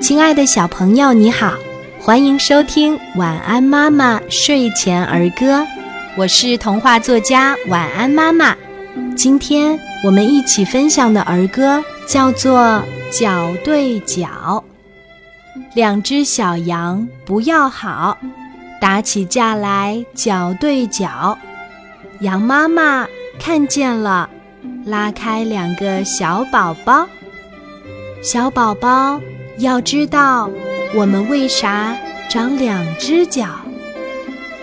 亲爱的小朋友，你好，欢迎收听《晚安妈妈睡前儿歌》，我是童话作家晚安妈妈。今天我们一起分享的儿歌叫做《脚对脚》。两只小羊不要好，打起架来脚对脚。羊妈妈看见了，拉开两个小宝宝。小宝宝要知道，我们为啥长两只脚？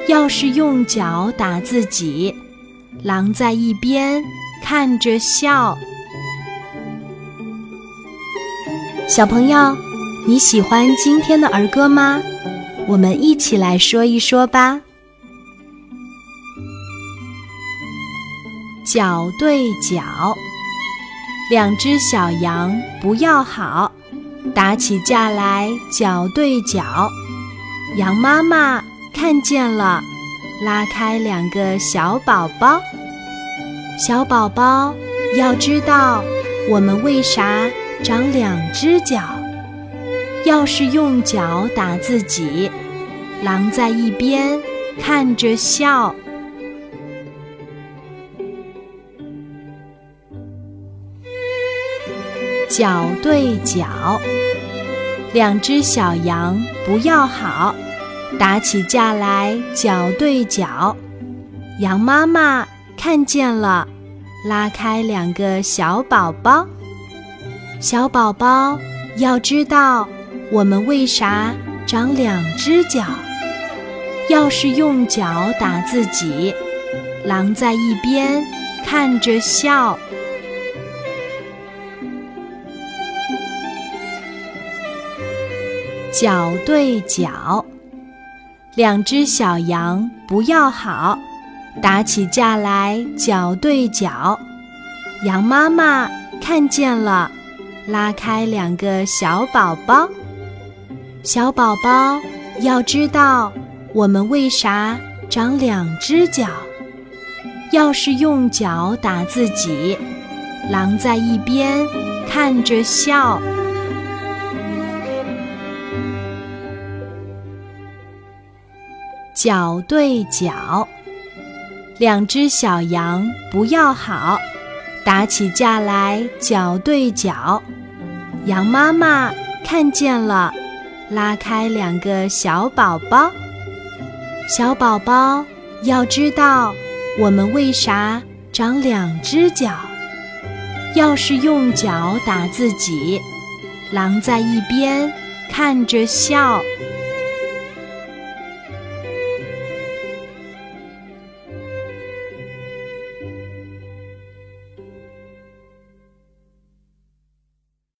要是用脚打自己，狼在一边看着笑。小朋友，你喜欢今天的儿歌吗？我们一起来说一说吧。脚对脚。两只小羊不要好，打起架来脚对脚。羊妈妈看见了，拉开两个小宝宝。小宝宝要知道，我们为啥长两只脚？要是用脚打自己，狼在一边看着笑。脚对脚，两只小羊不要好，打起架来脚对脚。羊妈妈看见了，拉开两个小宝宝。小宝宝要知道，我们为啥长两只脚？要是用脚打自己，狼在一边看着笑。脚对脚，两只小羊不要好，打起架来脚对脚。羊妈妈看见了，拉开两个小宝宝。小宝宝要知道，我们为啥长两只脚？要是用脚打自己，狼在一边看着笑。脚对脚，两只小羊不要好，打起架来脚对脚。羊妈妈看见了，拉开两个小宝宝。小宝宝要知道，我们为啥长两只脚？要是用脚打自己，狼在一边看着笑。